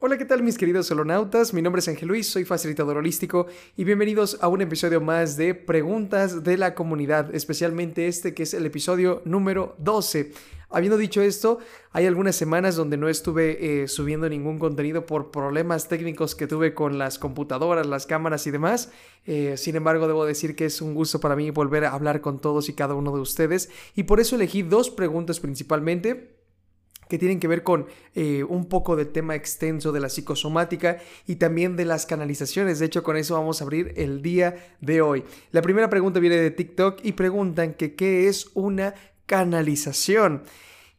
Hola, ¿qué tal mis queridos solonautas? Mi nombre es Ángel Luis, soy facilitador holístico y bienvenidos a un episodio más de Preguntas de la Comunidad, especialmente este que es el episodio número 12. Habiendo dicho esto, hay algunas semanas donde no estuve eh, subiendo ningún contenido por problemas técnicos que tuve con las computadoras, las cámaras y demás. Eh, sin embargo, debo decir que es un gusto para mí volver a hablar con todos y cada uno de ustedes y por eso elegí dos preguntas principalmente que tienen que ver con eh, un poco del tema extenso de la psicosomática y también de las canalizaciones. De hecho, con eso vamos a abrir el día de hoy. La primera pregunta viene de TikTok y preguntan que qué es una canalización.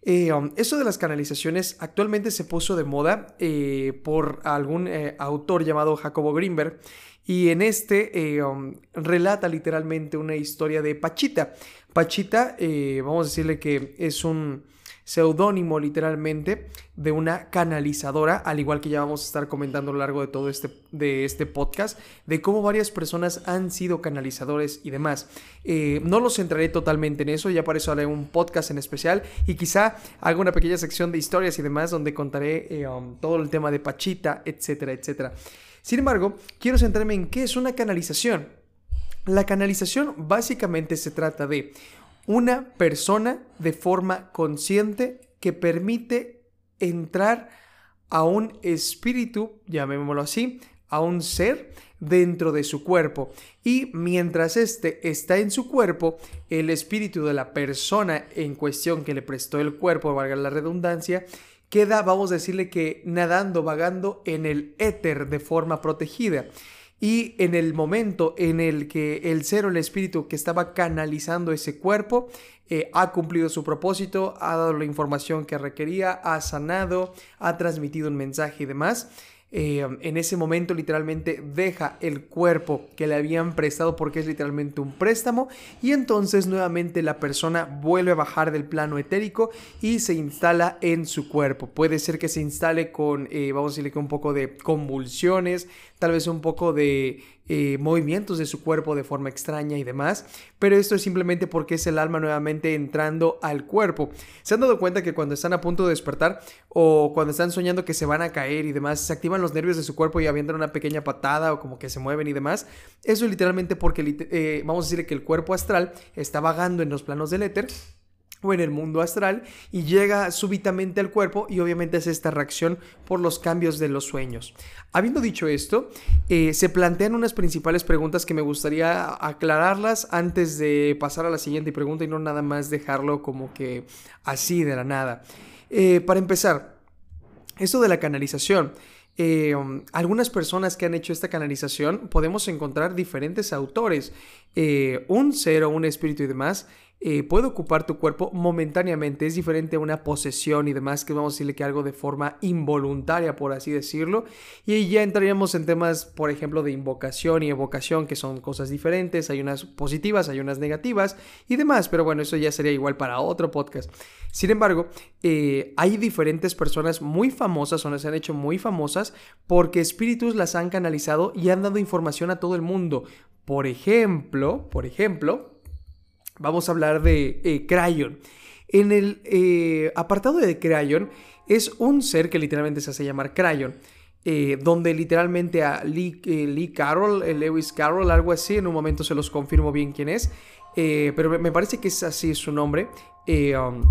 Eh, um, eso de las canalizaciones actualmente se puso de moda eh, por algún autor llamado Jacobo Greenberg y en este um, relata literalmente una historia de Pachita. Pachita, vamos a decirle que es un seudónimo literalmente de una canalizadora, al igual que ya vamos a estar comentando a lo largo de todo este, de este podcast, de cómo varias personas han sido canalizadores y demás. Eh, no los centraré totalmente en eso, ya por eso haré un podcast en especial y quizá haga una pequeña sección de historias y demás donde contaré eh, um, todo el tema de Pachita, etcétera, etcétera. Sin embargo, quiero centrarme en qué es una canalización. La canalización básicamente se trata de una persona de forma consciente que permite entrar a un espíritu, llamémoslo así, a un ser dentro de su cuerpo. Y mientras éste está en su cuerpo, el espíritu de la persona en cuestión que le prestó el cuerpo, valga la redundancia, queda, vamos a decirle que nadando, vagando en el éter de forma protegida. Y en el momento en el que el ser o el espíritu que estaba canalizando ese cuerpo eh, ha cumplido su propósito, ha dado la información que requería, ha sanado, ha transmitido un mensaje y demás, eh, en ese momento literalmente deja el cuerpo que le habían prestado porque es literalmente un préstamo y entonces nuevamente la persona vuelve a bajar del plano etérico y se instala en su cuerpo. Puede ser que se instale con, eh, vamos a decirle que un poco de convulsiones, tal vez un poco de eh, movimientos de su cuerpo de forma extraña y demás, pero esto es simplemente porque es el alma nuevamente entrando al cuerpo. ¿Se han dado cuenta que cuando están a punto de despertar o cuando están soñando que se van a caer y demás, se activan los nervios de su cuerpo y avientan una pequeña patada o como que se mueven y demás? Eso es literalmente porque, eh, vamos a decir que el cuerpo astral está vagando en los planos del éter o en el mundo astral y llega súbitamente al cuerpo y obviamente es esta reacción por los cambios de los sueños. Habiendo dicho esto, eh, se plantean unas principales preguntas que me gustaría aclararlas antes de pasar a la siguiente pregunta y no nada más dejarlo como que así de la nada. Eh, para empezar, esto de la canalización. Eh, algunas personas que han hecho esta canalización podemos encontrar diferentes autores, un ser o un espíritu y demás eh, puede ocupar tu cuerpo momentáneamente. Es diferente a una posesión y demás, que vamos a decirle que algo de forma involuntaria, por así decirlo. Y ya entraríamos en temas, por ejemplo, de invocación y evocación, que son cosas diferentes. Hay unas positivas, hay unas negativas y demás. Pero bueno, eso ya sería igual para otro podcast. Sin embargo, eh, hay diferentes personas muy famosas o se han hecho muy famosas porque espíritus las han canalizado y han dado información a todo el mundo. Por ejemplo, por ejemplo, vamos a hablar de eh, Crayon. En el eh, apartado de Crayon es un ser que literalmente se hace llamar Crayon. Eh, donde literalmente a Lee, Lee Carroll, Lewis Carroll, algo así, en un momento se los confirmo bien quién es, pero me parece que es así su nombre, um,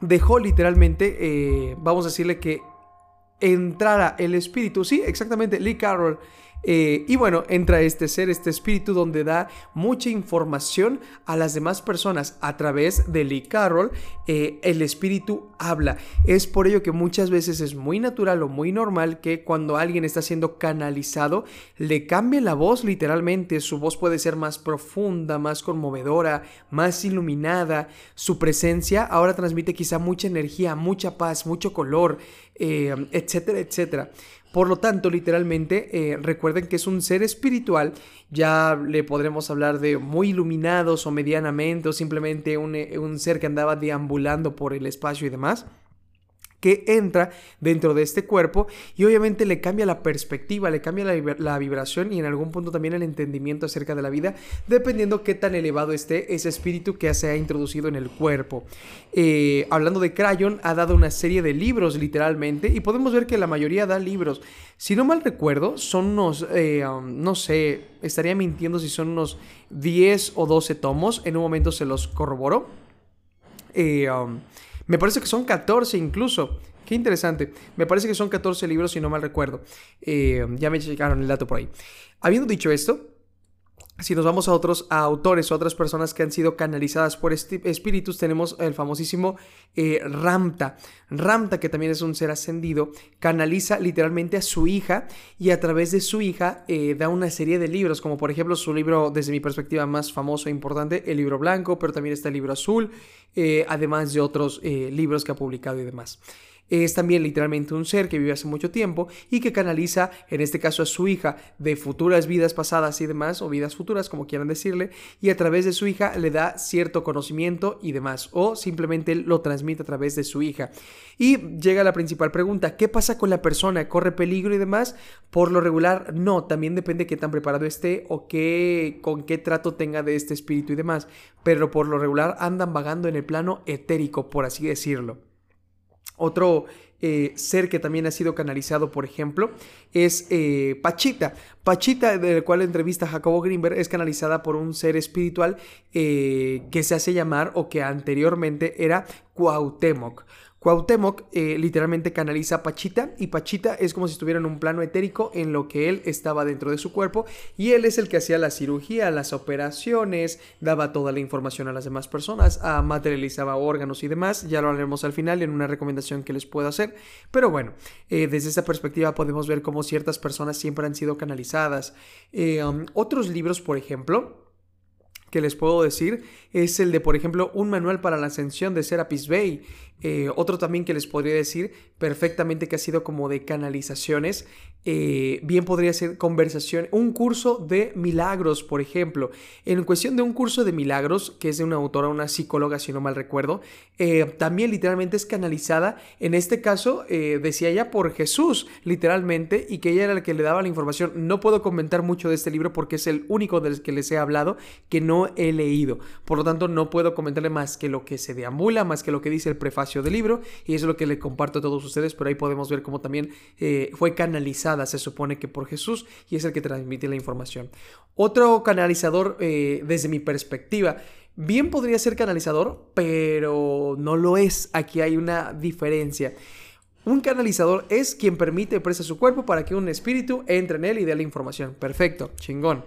dejó literalmente, vamos a decirle que entrara el espíritu, sí, exactamente, Lee Carroll eh, y bueno, entra este ser, este espíritu, donde da mucha información a las demás personas a través de Lee Carroll. Eh, el espíritu habla. Es por ello que muchas veces es muy natural o muy normal que cuando alguien está siendo canalizado, le cambie la voz literalmente. Su voz puede ser más profunda, más conmovedora, más iluminada. Su presencia ahora transmite quizá mucha energía, mucha paz, mucho color, eh, etcétera, etcétera. Por lo tanto, literalmente, eh, recuerden que es un ser espiritual, ya le podremos hablar de muy iluminados o medianamente, o simplemente un, eh, un ser que andaba deambulando por el espacio y demás que entra dentro de este cuerpo y obviamente le cambia la perspectiva, le cambia la, vibración y en algún punto también el entendimiento acerca de la vida, dependiendo qué tan elevado esté ese espíritu que se ha introducido en el cuerpo. Eh, hablando de Crayon, ha dado una serie de libros literalmente y podemos ver que la mayoría da libros. Si no mal recuerdo, son unos, eh, um, no sé, estaría mintiendo si son unos 10 o 12 tomos, en un momento se los corroboro. Eh, um, me parece que son 14 incluso. Qué interesante. Me parece que son 14 libros, si no mal recuerdo. Eh, ya me checaron el dato por ahí. Habiendo dicho esto, si nos vamos a otros autores o otras personas que han sido canalizadas por espíritus, tenemos el famosísimo eh, Ramta. Ramta, que también es un ser ascendido, canaliza literalmente a su hija y a través de su hija eh, da una serie de libros, como por ejemplo su libro, desde mi perspectiva más famoso e importante, el libro blanco, pero también está el libro azul, eh, además de otros libros que ha publicado y demás es también literalmente un ser que vive hace mucho tiempo y que canaliza, en este caso a su hija, de futuras vidas pasadas y demás, o vidas futuras, como quieran decirle, y a través de su hija le da cierto conocimiento y demás, o simplemente lo transmite a través de su hija. Y llega la principal pregunta, ¿qué pasa con la persona? ¿Corre peligro y demás? Por lo regular, no, también depende de qué tan preparado esté o qué, con qué trato tenga de este espíritu y demás, pero por lo regular andan vagando en el plano etérico, por así decirlo. Otro eh, ser que también ha sido canalizado, por ejemplo, es eh, Pachita. Pachita, del cual entrevista Jacobo Greenberg, es canalizada por un ser espiritual eh, que se hace llamar o que anteriormente era Cuauhtémoc. Cuauhtémoc eh, literalmente canaliza a Pachita y Pachita es como si estuviera en un plano etérico en lo que él estaba dentro de su cuerpo y él es el que hacía la cirugía, las operaciones, daba toda la información a las demás personas, a materializaba órganos y demás, ya lo haremos al final en una recomendación que les puedo hacer, pero bueno, eh, desde esa perspectiva podemos ver cómo ciertas personas siempre han sido canalizadas. Eh, um, otros libros, por ejemplo, que les puedo decir es el de, por ejemplo, un manual para la ascensión de Serapis Bay. Eh, otro también que les podría decir perfectamente que ha sido como de canalizaciones. Eh, bien podría ser conversación, un curso de milagros, por ejemplo. En cuestión de un curso de milagros, que es de una autora, una psicóloga, si no mal recuerdo, eh, también literalmente es canalizada. En este caso, decía ella por Jesús, literalmente, y que ella era la que le daba la información. No puedo comentar mucho de este libro porque es el único del que les he hablado que no he leído. Por lo tanto, no puedo comentarle más que lo que se deambula, más que lo que dice el prefacio del libro, y es lo que le comparto a todos ustedes, pero ahí podemos ver cómo también eh, fue canalizada, se supone que por Jesús, y es el que transmite la información. Otro canalizador, eh, desde mi perspectiva, bien podría ser canalizador, pero no lo es. Aquí hay una diferencia. Un canalizador es quien permite presa su cuerpo para que un espíritu entre en él y dé la información. Perfecto, chingón.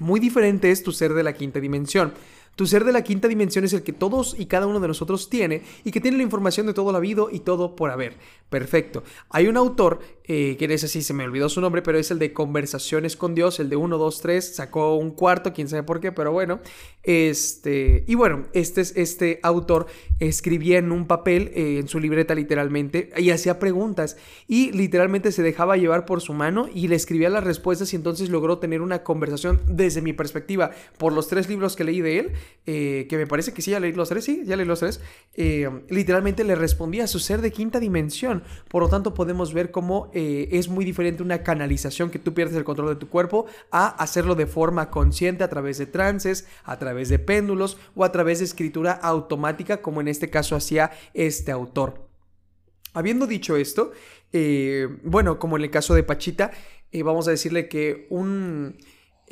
Muy diferente es tu ser de la quinta dimensión. Tu ser de la quinta dimensión es el que todos y cada uno de nosotros tiene y que tiene la información de todo lo habido y todo por haber. Perfecto. Hay un autor, eh, que es así, se me olvidó su nombre, pero es el de Conversaciones con Dios, el de 1, 2, 3, sacó un cuarto, quién sabe por qué, pero bueno. Este, y bueno, este, este autor escribía en un papel, eh, en su libreta literalmente, y hacía preguntas y literalmente se dejaba llevar por su mano y le escribía las respuestas y entonces logró tener una conversación desde mi perspectiva por los tres libros que leí de él eh, que me parece que sí, ya leí los tres, sí, ya leí los tres, eh, literalmente le respondía a su ser de quinta dimensión. Por lo tanto, podemos ver cómo eh, es muy diferente una canalización que tú pierdes el control de tu cuerpo a hacerlo de forma consciente a través de trances, a través de péndulos o a través de escritura automática, como en este caso hacía este autor. Habiendo dicho esto, bueno, como en el caso de Pachita, vamos a decirle que un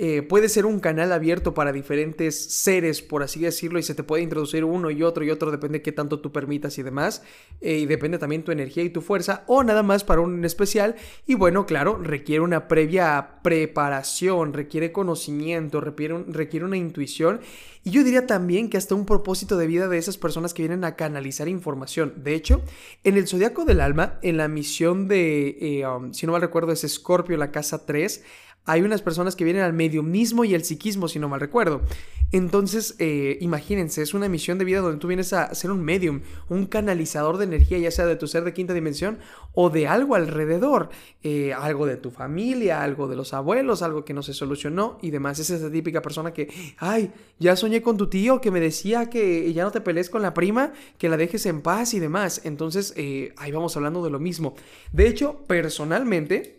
eh, puede ser un canal abierto para diferentes seres, por así decirlo, y se te puede introducir uno y otro y otro, depende de qué tanto tú permitas y demás, eh, y depende también tu energía y tu fuerza, o nada más para un especial, y bueno, claro, requiere una previa preparación, requiere conocimiento, requiere, una intuición, y yo diría también que hasta un propósito de vida de esas personas que vienen a canalizar información. De hecho, en el Zodiaco del Alma, en la misión de, eh, um, si no mal recuerdo, es Scorpio, la casa 3, hay unas personas que vienen al mediumismo y el psiquismo, si no mal recuerdo. Entonces, eh, imagínense, es una misión de vida donde tú vienes a ser un medium, un canalizador de energía, ya sea de tu ser de quinta dimensión o de algo alrededor, eh, algo de tu familia, algo de los abuelos, algo que no se solucionó y demás. Es esa típica persona que, ay, ya soñé con tu tío que me decía que ya no te pelees con la prima, que la dejes en paz y demás. Entonces, eh, ahí vamos hablando de lo mismo. De hecho, personalmente,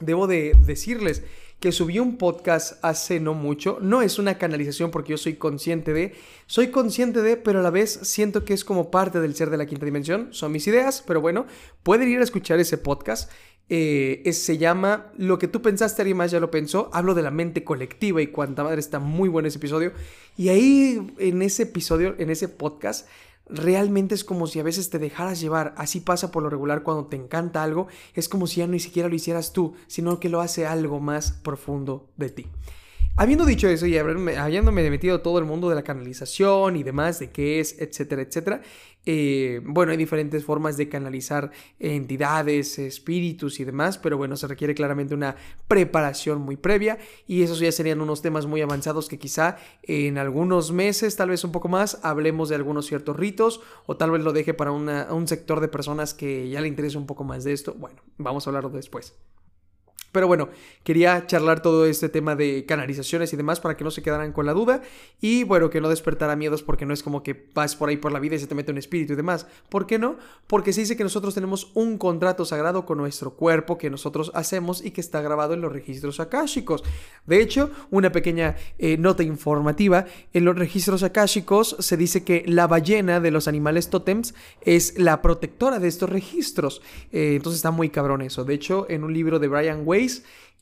debo de decirles, que subí un podcast hace no mucho. No es una canalización porque yo soy consciente de, soy consciente de, pero a la vez siento que es como parte del ser de la quinta dimensión. Son mis ideas, pero bueno, pueden ir a escuchar ese podcast. Eh, se llama Lo que tú pensaste, alguien más ya lo pensó. Hablo de la mente colectiva y cuánta madre está muy bueno ese episodio. Y ahí en ese episodio, en ese podcast, realmente es como si a veces te dejaras llevar. Así pasa por lo regular cuando te encanta algo. Es como si ya ni siquiera lo hicieras tú, sino que lo hace algo más profundo de ti. Habiendo dicho eso y habiéndome metido todo el mundo de la canalización y demás, de qué es, etcétera, etcétera, eh, bueno, hay diferentes formas de canalizar entidades, espíritus y demás, pero bueno, se requiere claramente una preparación muy previa y esos ya serían unos temas muy avanzados que quizá en algunos meses, tal vez un poco más, hablemos de algunos ciertos ritos o tal vez lo deje para un sector de personas que ya le interesa un poco más de esto. Bueno, vamos a hablarlo después. Pero bueno, quería charlar todo este tema de canalizaciones y demás para que no se quedaran con la duda y bueno, que no despertara miedos porque no es como que vas por ahí por la vida y se te mete un espíritu y demás. ¿Por qué no? Porque se dice que nosotros tenemos un contrato sagrado con nuestro cuerpo que nosotros hacemos y que está grabado en los registros akáshicos. De hecho, una pequeña eh, nota informativa, en los registros akáshicos se dice que la ballena de los animales tótems es la protectora de estos registros. Eh, entonces está muy cabrón eso. De hecho, en un libro de Brian Way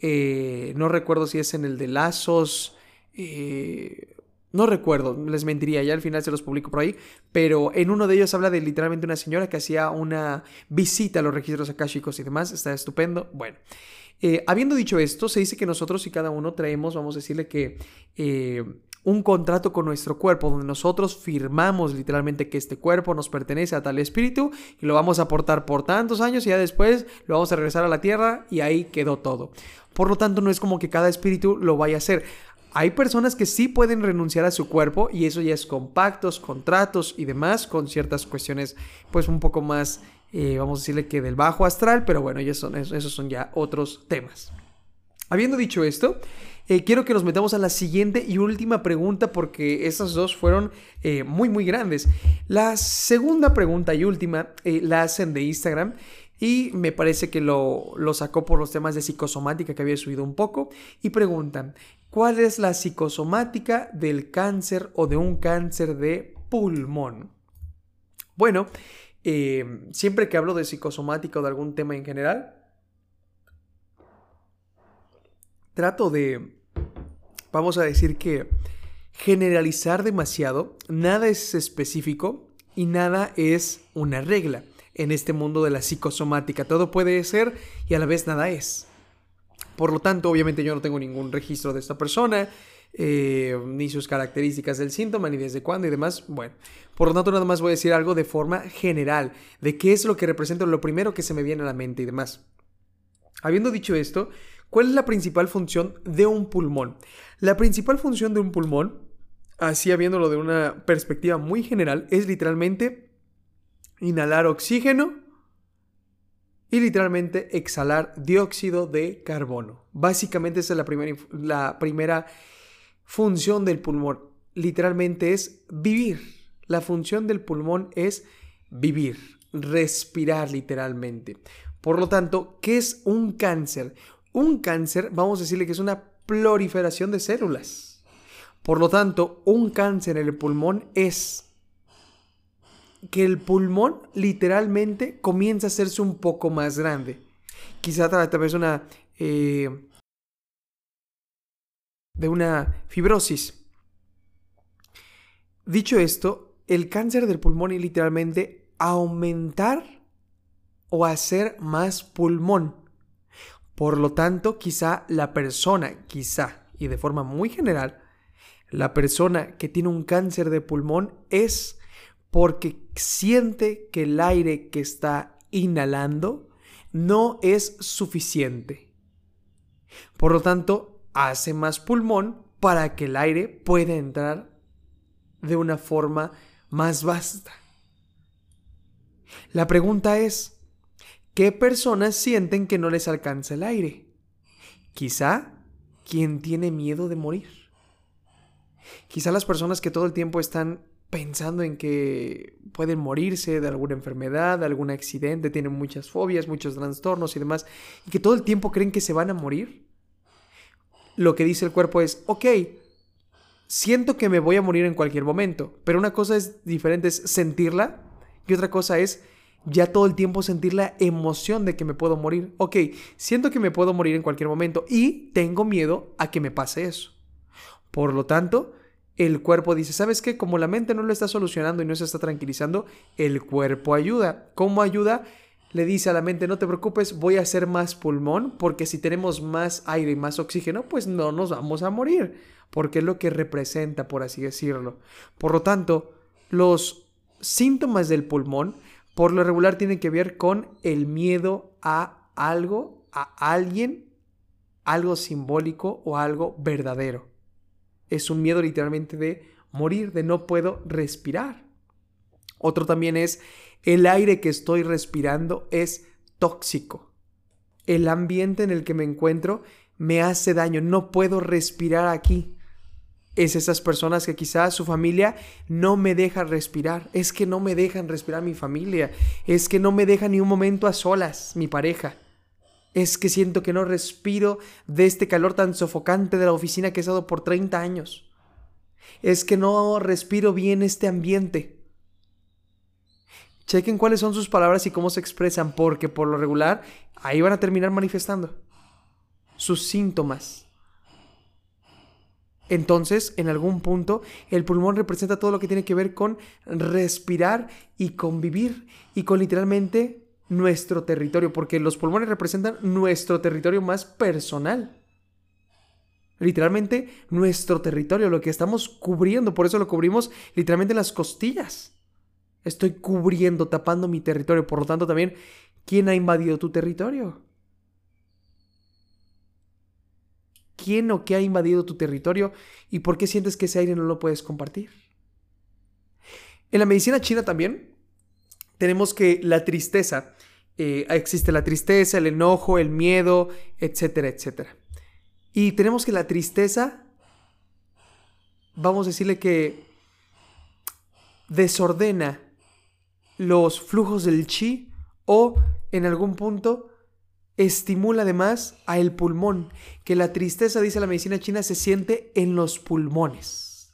eh, no recuerdo si es en el de Lazos. Eh, no recuerdo, les mentiría, ya al final se los publico por ahí, pero en uno de ellos habla de literalmente una señora que hacía una visita a los registros akáshicos y demás, está estupendo. Bueno, eh, habiendo dicho esto, se dice que nosotros y cada uno traemos, vamos a decirle que un contrato con nuestro cuerpo, donde nosotros firmamos literalmente que este cuerpo nos pertenece a tal espíritu y lo vamos a aportar por tantos años y ya después lo vamos a regresar a la tierra y ahí quedó todo. Por lo tanto, no es como que cada espíritu lo vaya a hacer. Hay personas que sí pueden renunciar a su cuerpo y eso ya es con pactos, contratos y demás, con ciertas cuestiones pues un poco más, eh, vamos a decirle que del bajo astral, pero bueno, son, esos son ya otros temas. Habiendo dicho esto, eh, quiero que nos metamos a la siguiente y última pregunta porque esas dos fueron eh, muy muy grandes. La segunda pregunta y última eh, la hacen de Instagram y me parece que lo, lo sacó por los temas de psicosomática que había subido un poco y preguntan, ¿cuál es la psicosomática del cáncer o de un cáncer de pulmón? Bueno, siempre que hablo de psicosomática o de algún tema en general, trato de vamos a decir que generalizar demasiado, nada es específico y nada es una regla en este mundo de la psicosomática. Todo puede ser y a la vez nada es. Por lo tanto, obviamente yo no tengo ningún registro de esta persona, eh, ni sus características del síntoma, ni desde cuándo y demás. Bueno, por lo tanto nada más voy a decir algo de forma general, de qué es lo que representa lo primero que se me viene a la mente y demás. Habiendo dicho esto, ¿Cuál es la principal función de un pulmón? La principal función de un pulmón, así habiéndolo de una perspectiva muy general, es literalmente inhalar oxígeno y literalmente exhalar dióxido de carbono. Básicamente esa es la primera, la primera función del pulmón. Literalmente es vivir. La función del pulmón es vivir, respirar literalmente. Por lo tanto, ¿qué es un cáncer? Un cáncer, vamos a decirle que es una proliferación de células. Por lo tanto, un cáncer en el pulmón es que el pulmón literalmente comienza a hacerse un poco más grande. Quizá a través una, eh, de una fibrosis. Dicho esto, el cáncer del pulmón es literalmente aumentar o hacer más pulmón. Por lo tanto, quizá la persona, quizá, y de forma muy general, la persona que tiene un cáncer de pulmón es porque siente que el aire que está inhalando no es suficiente. Por lo tanto, hace más pulmón para que el aire pueda entrar de una forma más vasta. La pregunta es, ¿qué personas sienten que no les alcanza el aire? Quizá quien tiene miedo de morir. Quizá las personas que todo el tiempo están pensando en que pueden morirse de alguna enfermedad, de algún accidente, tienen muchas fobias, muchos trastornos y demás, y que todo el tiempo creen que se van a morir. Lo que dice el cuerpo es, ok, siento que me voy a morir en cualquier momento, pero una cosa es diferente es sentirla y otra cosa es ya todo el tiempo sentir la emoción de que me puedo morir. Ok, siento que me puedo morir en cualquier momento y tengo miedo a que me pase eso. Por lo tanto, el cuerpo dice, ¿sabes qué? Como la mente no lo está solucionando y no se está tranquilizando, el cuerpo ayuda. ¿Cómo ayuda? Le dice a la mente, no te preocupes, voy a hacer más pulmón, porque si tenemos más aire y más oxígeno, pues no nos vamos a morir, porque es lo que representa, por así decirlo. Por lo tanto, los síntomas del pulmón, por lo regular, tienen que ver con el miedo a algo, a alguien, algo simbólico o algo verdadero es un miedo literalmente de morir, de no puedo respirar. Otro también es el aire que estoy respirando es tóxico. El ambiente en el que me encuentro me hace daño, no puedo respirar aquí. Es esas personas que quizás su familia no me deja respirar. Es que no me dejan respirar mi familia. Es que no me deja ni un momento a solas mi pareja. Es que siento que no respiro de este calor tan sofocante de la oficina que he estado por 30 años. Es que no respiro bien este ambiente. Chequen cuáles son sus palabras y cómo se expresan, porque por lo regular ahí van a terminar manifestando sus síntomas. Entonces, en algún punto, el pulmón representa todo lo que tiene que ver con respirar y convivir y con literalmente nuestro territorio, porque los pulmones representan nuestro territorio más personal. Literalmente nuestro territorio, lo que estamos cubriendo, por eso lo cubrimos literalmente en las costillas. Estoy cubriendo, tapando mi territorio, por lo tanto también, ¿quién ha invadido tu territorio? ¿Quién o qué ha invadido tu territorio y por qué sientes que ese aire no lo puedes compartir? En la medicina china también tenemos que la tristeza, eh, existe la tristeza, el enojo, el miedo, etcétera, etcétera. Y tenemos que la tristeza, vamos a decirle que desordena los flujos del chi o en algún punto estimula además a el pulmón, que la tristeza, dice la medicina china, se siente en los pulmones.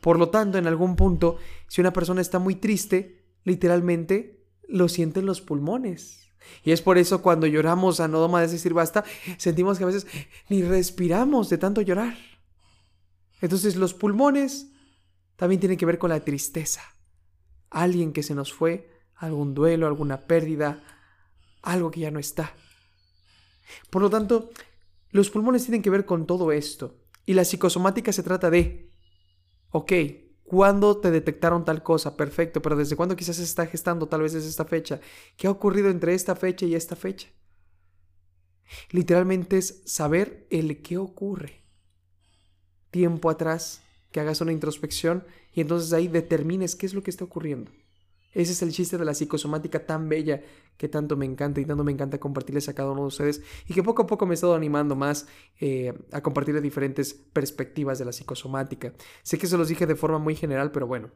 Por lo tanto, en algún punto, si una persona está muy triste, literalmente lo sienten los pulmones. Y es por eso cuando lloramos a no más decir basta, sentimos que a veces ni respiramos de tanto llorar. Entonces los pulmones también tienen que ver con la tristeza. Alguien que se nos fue, algún duelo, alguna pérdida, algo que ya no está. Por lo tanto, los pulmones tienen que ver con todo esto. Y la psicosomática se trata de, ok, ¿Cuándo te detectaron tal cosa? Perfecto, pero ¿desde cuándo quizás se está gestando tal vez desde esta fecha? ¿Qué ha ocurrido entre esta fecha y esta fecha? Literalmente es saber el qué ocurre. Tiempo atrás, que hagas una introspección y entonces ahí determines qué es lo que está ocurriendo. Ese es el chiste de la psicosomática tan bella que tanto me encanta y tanto me encanta compartirles a cada uno de ustedes y que poco a poco me he estado animando más eh, a compartir diferentes perspectivas de la psicosomática. Sé que se los dije de forma muy general, pero bueno.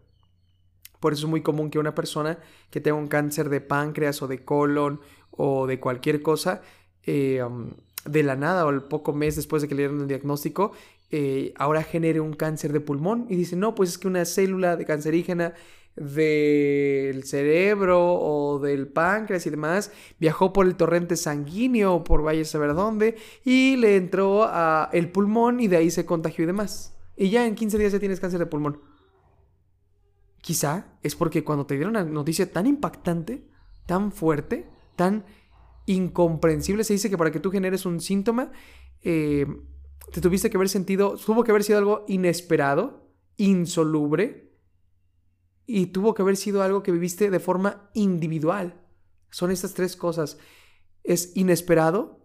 Por eso es muy común que una persona que tenga un cáncer de páncreas o de colon o de cualquier cosa, eh, um, de la nada o al poco mes después de que le dieron el diagnóstico, eh, ahora genere un cáncer de pulmón y dice, no, pues es que una célula de cancerígena del cerebro o del páncreas y demás, viajó por el torrente sanguíneo o por vaya a saber dónde y le entró a el pulmón y de ahí se contagió y demás. Y ya en 15 días ya tienes cáncer de pulmón. Quizá es porque cuando te dieron una noticia tan impactante, tan fuerte, tan incomprensible, se dice que para que tú generes un síntoma, eh, te tuviste que haber sentido, tuvo que haber sido algo inesperado, insoluble, y tuvo que haber sido algo que viviste de forma individual. Son estas tres cosas. Es inesperado,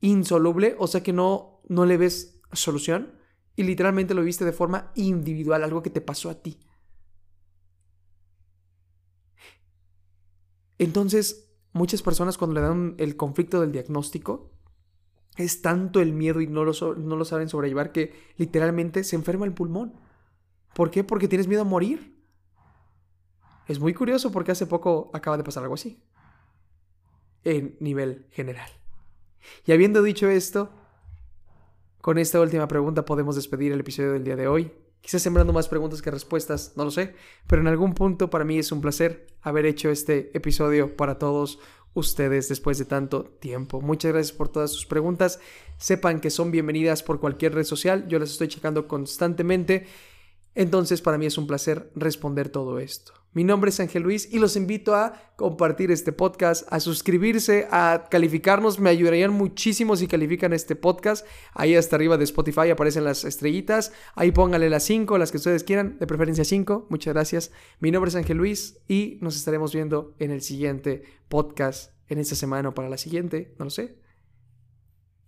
insoluble, o sea que no no le ves solución y literalmente lo viste de forma individual, algo que te pasó a ti. Entonces, muchas personas cuando le dan el conflicto del diagnóstico, es tanto el miedo y no lo, no lo saben sobrellevar que literalmente se enferma el pulmón. ¿Por qué? Porque tienes miedo a morir. Es muy curioso porque hace poco acaba de pasar algo así. En nivel general. Y habiendo dicho esto, con esta última pregunta podemos despedir el episodio del día de hoy. Quizás sembrando más preguntas que respuestas, no lo sé, pero en algún punto para mí es un placer haber hecho este episodio para todos ustedes después de tanto tiempo. Muchas gracias por todas sus preguntas. Sepan que son bienvenidas por cualquier red social, yo las estoy checando constantemente. Entonces para mí es un placer responder todo esto. Mi nombre es Ángel Luis y los invito a compartir este podcast, a suscribirse, a calificarnos. Me ayudarían muchísimo si califican este podcast. Ahí hasta arriba de Spotify aparecen las estrellitas. Ahí pónganle las 5, las que ustedes quieran, de preferencia 5. Muchas gracias. Mi nombre es Ángel Luis y nos estaremos viendo en el siguiente podcast, en esta semana o para la siguiente, no lo sé.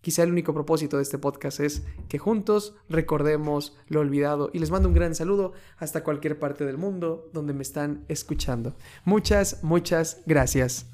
Quizá el único propósito de este podcast es que juntos recordemos lo olvidado y les mando un gran saludo hasta cualquier parte del mundo donde me están escuchando. Muchas, muchas gracias.